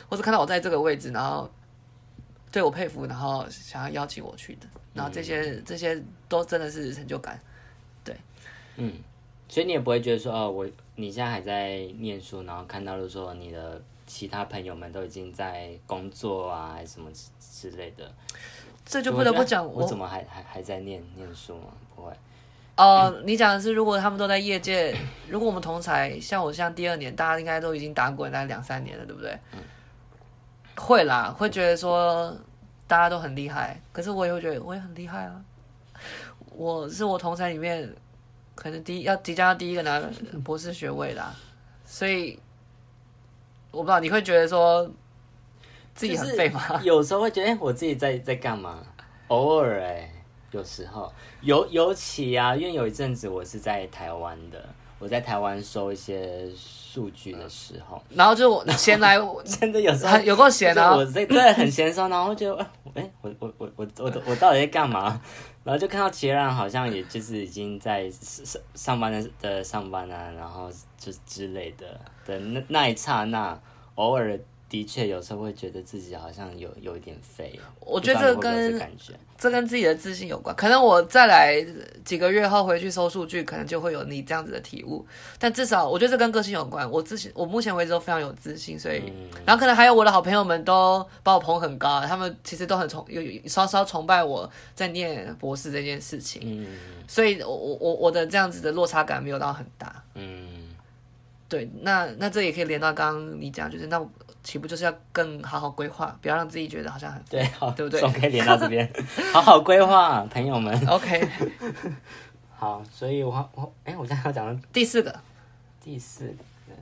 或是看到我在这个位置，然后。对我佩服，然后想要邀请我去的，然后这些、嗯、这些都真的是成就感，对，嗯，所以你也不会觉得说哦，我你现在还在念书，然后看到了说你的其他朋友们都已经在工作啊，还是什么之类的，这就不得不讲，我，我怎么还还还在念念书吗？不会，哦、呃，你讲的是如果他们都在业界，如果我们同才像我像第二年，大家应该都已经打滚大概两三年了，对不对？嗯会啦，会觉得说大家都很厉害，可是我也会觉得我也很厉害啊。我是我同侪里面可能第一要即将要第一个拿博士学位啦，所以我不知道你会觉得说自己很废吗？有时候会觉得，哎，我自己在在干嘛？偶尔哎，有时候尤尤其啊，因为有一阵子我是在台湾的，我在台湾收一些。数据的时候，然后就我闲来，真的有时候有够闲啊！我这真的很闲的时候，然后就哎，我我我我我我到底在干嘛？然后就看到其他人好像也就是已经在上上班的的上班啊，然后就之类的的那那一刹那，偶尔。的确，有时候会觉得自己好像有有一点肥。我觉得这跟这，这跟自己的自信有关。可能我再来几个月后回去收数据，可能就会有你这样子的体悟。但至少我觉得这跟个性有关。我自信，我目前为止都非常有自信，所以，嗯、然后可能还有我的好朋友们都把我捧很高，他们其实都很崇有稍稍崇拜我在念博士这件事情。嗯，所以我我我的这样子的落差感没有到很大。嗯，对，那那这也可以连到刚刚你讲，就是那。岂不就是要更好好规划，不要让自己觉得好像很对，好，对不对？总可以连到这边，好好规划，朋友们。OK，好，所以我我哎，我现在要讲的第四个，第四个，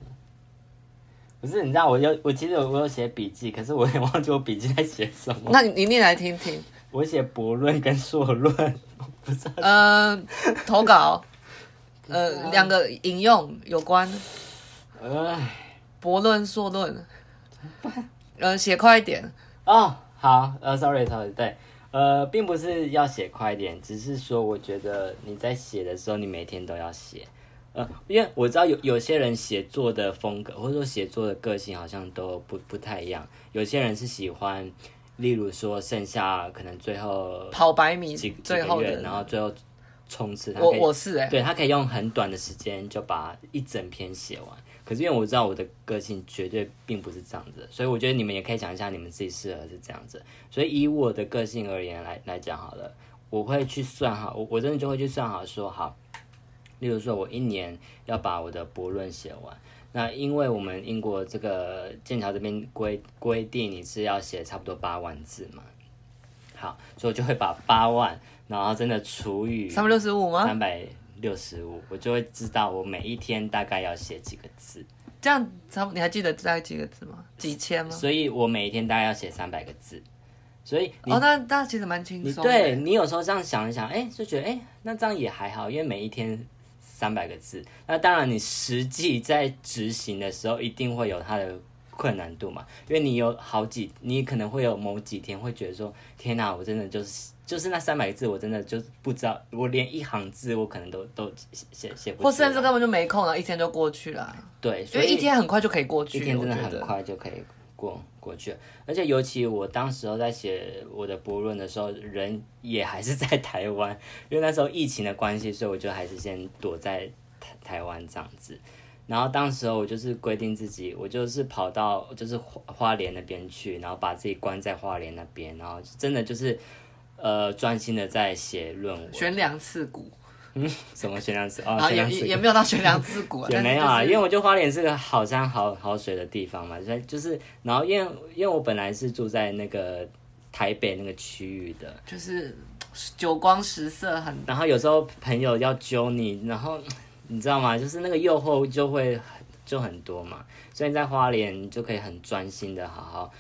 不是你知道，我有我其实我有写笔记，可是我也忘记我笔记在写什么。那你你念来听听。我写博论跟硕论，不是？嗯、呃，投稿，呃，两个引用有关，哎，博论硕论。呃，写快一点哦。好，呃，sorry，sorry，对，呃，并不是要写快一点，只是说我觉得你在写的时候，你每天都要写。呃，因为我知道有有些人写作的风格或者说写作的个性好像都不不太一样。有些人是喜欢，例如说剩下可能最后跑百米几最后几个月，然后最后冲刺。我我是哎、欸，对他可以用很短的时间就把一整篇写完。可是因为我知道我的个性绝对并不是这样子，所以我觉得你们也可以想一下，你们自己适合是这样子。所以以我的个性而言来来讲好了，我会去算好，我我真的就会去算好说好，例如说我一年要把我的博论写完。那因为我们英国这个剑桥这边规规定你是要写差不多八万字嘛，好，所以我就会把八万，然后真的除以三百六十五吗？三百。六十五，我就会知道我每一天大概要写几个字。这样，差不，你还记得大概几个字吗？几千吗？所以我每一天大概要写三百个字。所以哦，那那其实蛮轻松。对，你有时候这样想一想，哎，就觉得哎，那这样也还好，因为每一天三百个字。那当然，你实际在执行的时候，一定会有它的困难度嘛。因为你有好几，你可能会有某几天会觉得说，天哪，我真的就是。就是那三百个字，我真的就不知道，我连一行字我可能都都写写写不出来，或甚至根本就没空了，一天就过去了。对，所以一天很快就可以过去，一天真的很快就可以过过去了。而且尤其我当时候在写我的博论的时候，人也还是在台湾，因为那时候疫情的关系，所以我就还是先躲在台台湾这样子。然后当时候我就是规定自己，我就是跑到就是花花莲那边去，然后把自己关在花莲那边，然后真的就是呃专心的在写论文。悬梁刺股，嗯，什么悬梁刺？哦，也也没有到悬梁刺股，也没有啊，因为我觉得花莲是个好山好好水的地方嘛，所以就是然后因为因为我本来是住在那个台北那个区域的，就是九光十色很，然后有时候朋友要揪你，然后。你知道吗？就是那个诱惑就会就很多嘛，所以你在花莲就可以很专心的好好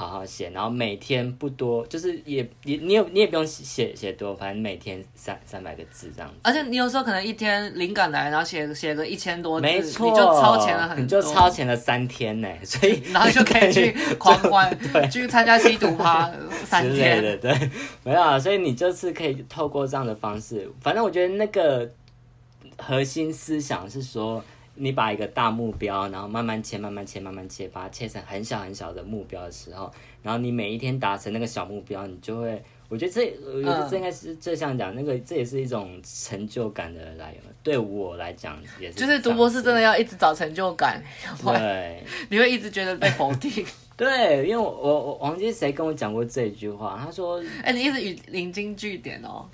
好好写，然后每天不多，就是也也你也你也不用写写多，反正每天三三百个字这样子。而且你有时候可能一天灵感来，然后写写个一千多字，没错，你就超前了很多，你就超前了三天呢，所以 然后就可以去狂欢，对，去参加吸毒趴三天，对对对，没有啊，所以你就是可以透过这样的方式，反正我觉得那个。核心思想是说，你把一个大目标，然后慢慢切，慢慢切，慢慢切，把它切成很小很小的目标的时候，然后你每一天达成那个小目标，你就会，我觉得这，我觉得这应该是这像讲那个，这也是一种成就感的来源。对我来讲也是，就是读博士真的要一直找成就感，对，你会一直觉得被否定。对，因为我我我忘记谁跟我讲过这一句话，他说，哎、欸，你一直引引经据典哦，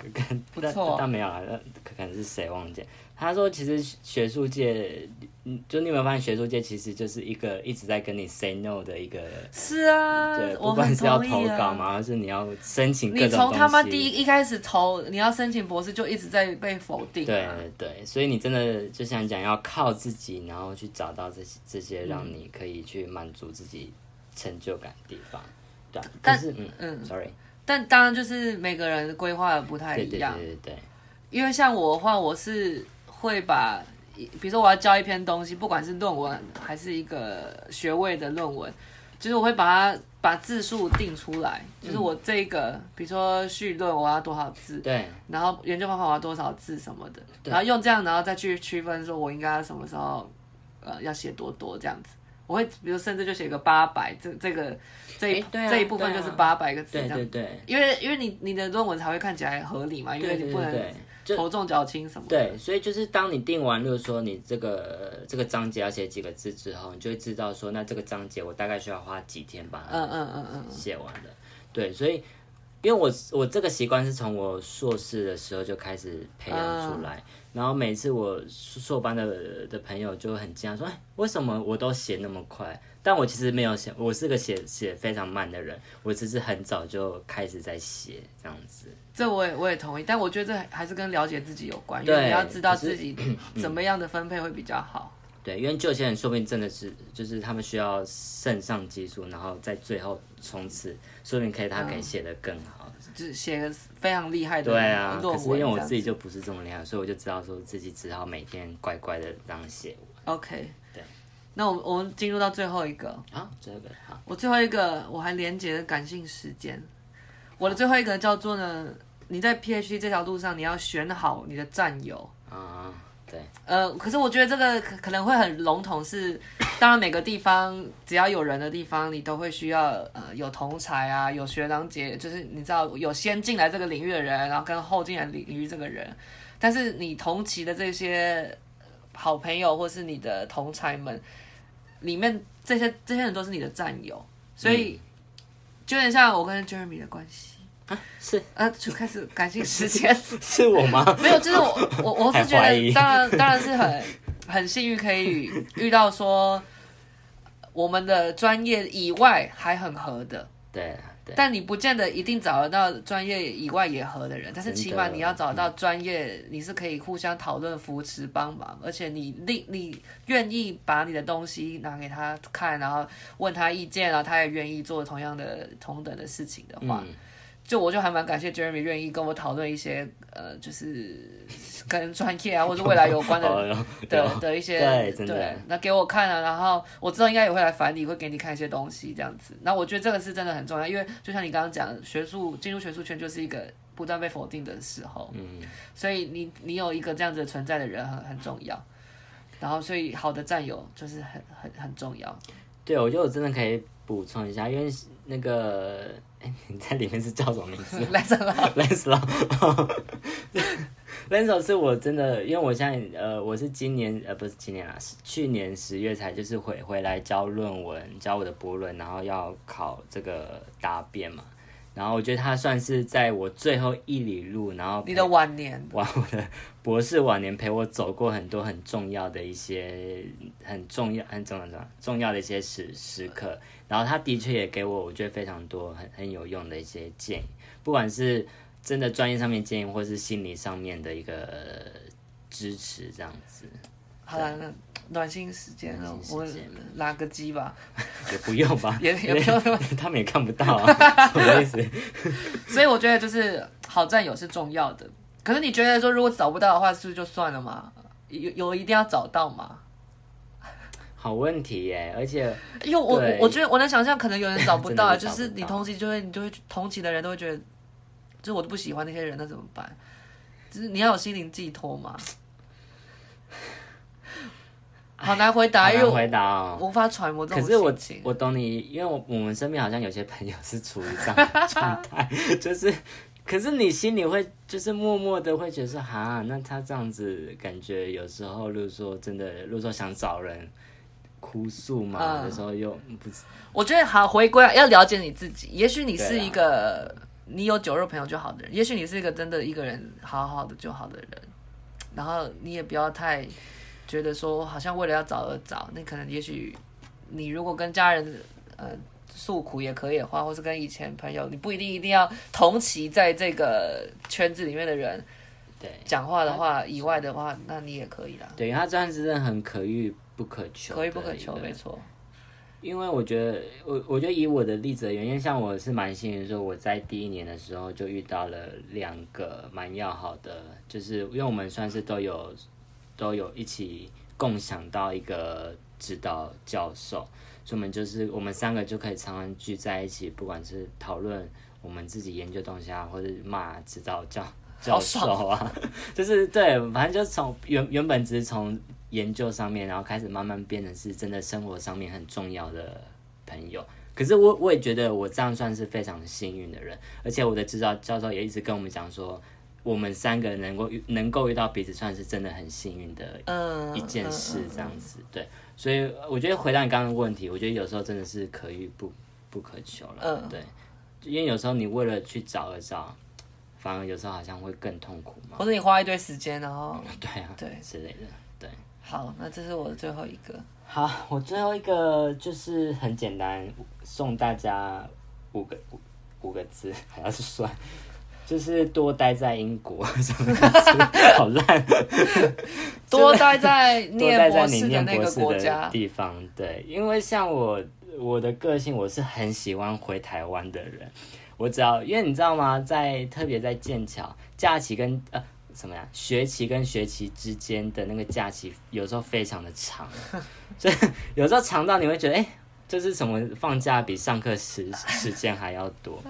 不错，但没有啊，可能是谁忘记。他说：“其实学术界，嗯，就你有没有发现，学术界其实就是一个一直在跟你 say no 的一个。是啊，对，不管是要投稿嘛，还是你要申请各种东西。你从他妈第一一开始投，你要申请博士，就一直在被否定。对对，所以你真的就像讲，要靠自己，然后去找到这些这些让你可以去满足自己成就感的地方。对，但是嗯嗯，sorry，但当然就是每个人规划的不太一样。对对对对，因为像我的话，我是。会把，比如说我要教一篇东西，不管是论文还是一个学位的论文，就是我会把它把字数定出来，就是我这个，比如说序论我要多少字，对，然后研究方法我要多少字什么的，然后用这样，然后再去区分说我应该什么时候，呃，要写多多这样子。我会比如甚至就写个八百，这这个这一、啊、这一部分就是八百个字这样，对对对，因为因为你你的论文才会看起来合理嘛，因为你不能。头重脚轻什么？对，所以就是当你定完，就是说你这个这个章节要写几个字之后，你就会知道说，那这个章节我大概需要花几天把它嗯嗯嗯嗯写完的。对，所以因为我我这个习惯是从我硕士的时候就开始培养出来，然后每次我硕班的的朋友就会很惊讶说，哎，为什么我都写那么快？但我其实没有写，我是个写写非常慢的人，我只是很早就开始在写这样子。这我也我也同意，但我觉得这还是跟了解自己有关，因为你要知道自己怎么样的分配会比较好。对，因为就有些人说不定真的是，就是他们需要肾上激素，然后在最后冲刺，说不定可以他可以写得更好，嗯、就是写个非常厉害的。对啊，可是因为我自己就不是这么厉害，所以我就知道说自己只好每天乖乖的这样写。OK 对。那我们我们进入到最后一个啊，最后一个好，我最后一个我还连接了感性时间，我的最后一个叫做呢，你在 PhD 这条路上你要选好你的战友。啊，对，呃，可是我觉得这个可可能会很笼统，是当然每个地方只要有人的地方，你都会需要呃有同才啊，有学长姐，就是你知道有先进来这个领域的人，然后跟后进来领域这个人，但是你同期的这些好朋友或是你的同才们。里面这些这些人都是你的战友，所以、嗯、就有点像我跟 Jeremy 的关系啊，是啊，就开始感性时间是我吗？没有，就是我我我是觉得当然当然是很很幸运可以遇到说我们的专业以外还很合的，对。但你不见得一定找得到专业以外也合的人，但是起码你要找到专业，你是可以互相讨论、扶持、帮忙，而且你你你愿意把你的东西拿给他看，然后问他意见，然后他也愿意做同样的同等的事情的话。嗯就我就还蛮感谢 Jeremy 愿意跟我讨论一些呃，就是跟专业啊或者未来有关的 的的一些对，对，那给我看啊，然后我知道应该也会来烦你，会给你看一些东西这样子。那我觉得这个是真的很重要，因为就像你刚刚讲，学术进入学术圈就是一个不断被否定的时候，嗯，所以你你有一个这样子存在的人很很重要，然后所以好的战友就是很很很重要。对，我觉得我真的可以补充一下，因为那个。哎，你在里面是叫什么名字？来什么？来什么？分手是我真的，因为我现在呃，我是今年呃，不是今年啊，是去年十月才就是回回来教论文，教我的博论，然后要考这个答辩嘛。然后我觉得他算是在我最后一里路，然后你的晚年，晚 我的博士晚年陪我走过很多很重要的一些很重要很重要的重要的一些时时刻。然后他的确也给我我觉得非常多很很有用的一些建议，不管是真的专业上面建议，或是心理上面的一个支持，这样子。好了，那暖心时间了，我拉个机吧。也不用吧，也 也不用，他们也看不到啊，什么意思？所以我觉得就是好战友是重要的。可是你觉得说，如果找不到的话，是不是就算了嘛？有有一定要找到吗？好问题耶，而且因为我我我觉得我能想象，可能有人找不到，不到就是你同期就会你就会同期的人都会觉得，就是我都不喜欢那些人，那怎么办？就是你要有心灵寄托嘛。好难回答，因为回答哦，无法揣摩这种可是我我懂你，因为我我们身边好像有些朋友是处于这样的状态，就是，可是你心里会就是默默的会觉得说，哈，那他这样子感觉有时候，如果说真的，如果说想找人哭诉嘛，有时候又不。我觉得好回归要了解你自己，也许你是一个你有酒肉朋友就好的人，也许你是一个真的一个人好好的就好的人，然后你也不要太。觉得说好像为了要找而找，那可能也许你如果跟家人呃诉苦也可以的话，或是跟以前朋友，你不一定一定要同期在这个圈子里面的人对讲话的话以外的话，那你也可以啦。对，他这样子真的很可遇不可求，可遇不可求，没错。因为我觉得我我觉得以我的例子而言，因为像我是蛮幸运，说我在第一年的时候就遇到了两个蛮要好的，就是因为我们算是都有。都有一起共享到一个指导教授，所以我们就是我们三个就可以常常聚在一起，不管是讨论我们自己研究东西啊，或者骂指导教教授啊，就是对，反正就是从原原本只是从研究上面，然后开始慢慢变成是真的生活上面很重要的朋友。可是我我也觉得我这样算是非常幸运的人，而且我的指导教授也一直跟我们讲说。我们三个人能够遇能够遇到彼此，算是真的很幸运的一件事，这样子。对，所以我觉得回答你刚刚的问题，我觉得有时候真的是可遇不不可求了。对，因为有时候你为了去找而找，反而有时候好像会更痛苦嘛。或者你花一堆时间，然后 对啊，对之类的。对，好，那这是我的最后一个。好，我最后一个就是很简单，送大家五个五五个字，还要是算。就是多待在英国，什么好烂。多待在念博士的那个国家地方，对，因为像我我的个性，我是很喜欢回台湾的人。我只要，因为你知道吗，在特别在剑桥假期跟呃什么呀，学期跟学期之间的那个假期，有时候非常的长，所以有时候长到你会觉得，哎、这是什么放假比上课时时间还要多。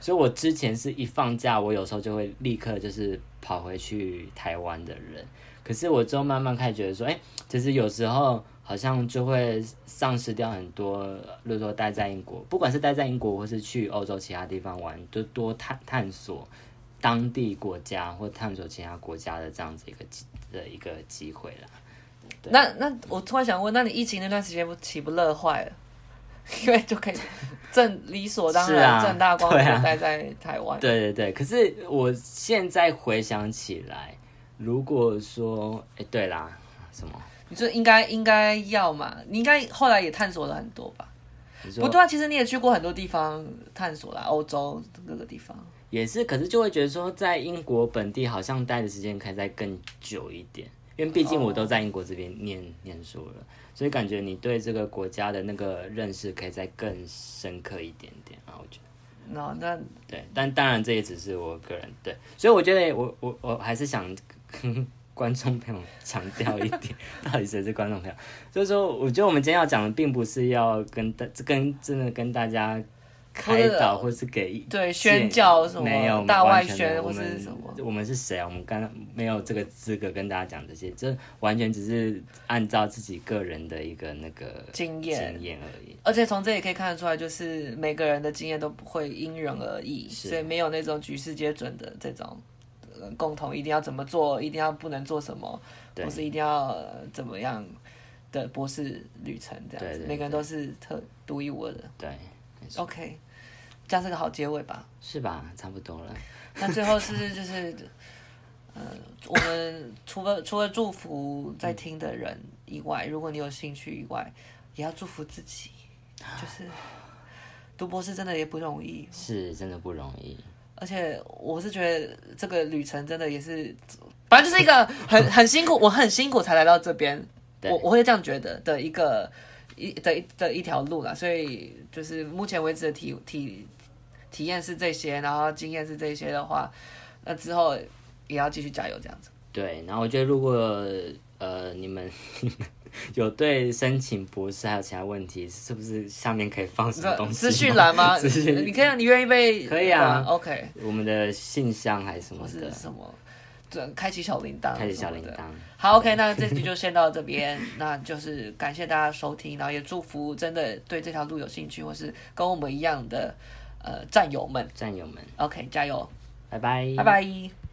所以，我之前是一放假，我有时候就会立刻就是跑回去台湾的人。可是我之后慢慢开始觉得说，哎，其实有时候好像就会丧失掉很多。如果说待在英国，不管是待在英国，或是去欧洲其他地方玩，就多探探索当地国家或探索其他国家的这样子一个的一个机会啦。那那我突然想问，那你疫情那段时间不岂不乐坏了？因为就可以正理所当然、正大光明待在台湾。对对对，可是我现在回想起来，如果说，哎，对啦，什么？你说应该应该要嘛？你应该后来也探索了很多吧？不对啊，其实你也去过很多地方探索啦，欧洲各个地方。也是，可是就会觉得说，在英国本地好像待的时间可以再更久一点，因为毕竟我都在英国这边念、oh. 念书了。所以感觉你对这个国家的那个认识可以再更深刻一点点啊，我觉得。那那对，但当然这也只是我个人对，所以我觉得我我我还是想跟观众朋友强调一点，到底谁是观众朋友？就是说，我觉得我们今天要讲的并不是要跟大跟真的跟大家。开导或是给对宣教什么没有大外宣或是什么？我们是谁啊？我们刚刚没有这个资格跟大家讲这些，这完全只是按照自己个人的一个那个经验经验而已。而且从这也可以看得出来，就是每个人的经验都不会因人而异，所以没有那种举世皆准的这种共同一定要怎么做，一定要不能做什么，或是一定要怎么样的博士旅程这样子。每个人都是特独一无二的。对，OK，这样是个好结尾吧？是吧？差不多了。那最后是就是，呃，我们除了除了祝福在听的人以外，如果你有兴趣以外，也要祝福自己，就是。读博士真的也不容易，是真的不容易。而且我是觉得这个旅程真的也是，反正就是一个很很辛苦，我很辛苦才来到这边，我我会这样觉得的一个一的一的一条路啦。所以就是目前为止的体体体验是这些，然后经验是这些的话，那之后也要继续加油这样子。对，然后我觉得如果呃你们。有对申请博士还有其他问题，是不是下面可以放什么东西？资讯栏吗？资讯，你可以，你愿意被？可以啊。OK，我们的信箱还是什么的？是什么？对，开启小铃铛。开启小铃铛。好，OK，那这集就先到这边。那就是感谢大家收听，然后也祝福真的对这条路有兴趣或是跟我们一样的呃战友们。战友们。OK，加油！拜拜。拜拜。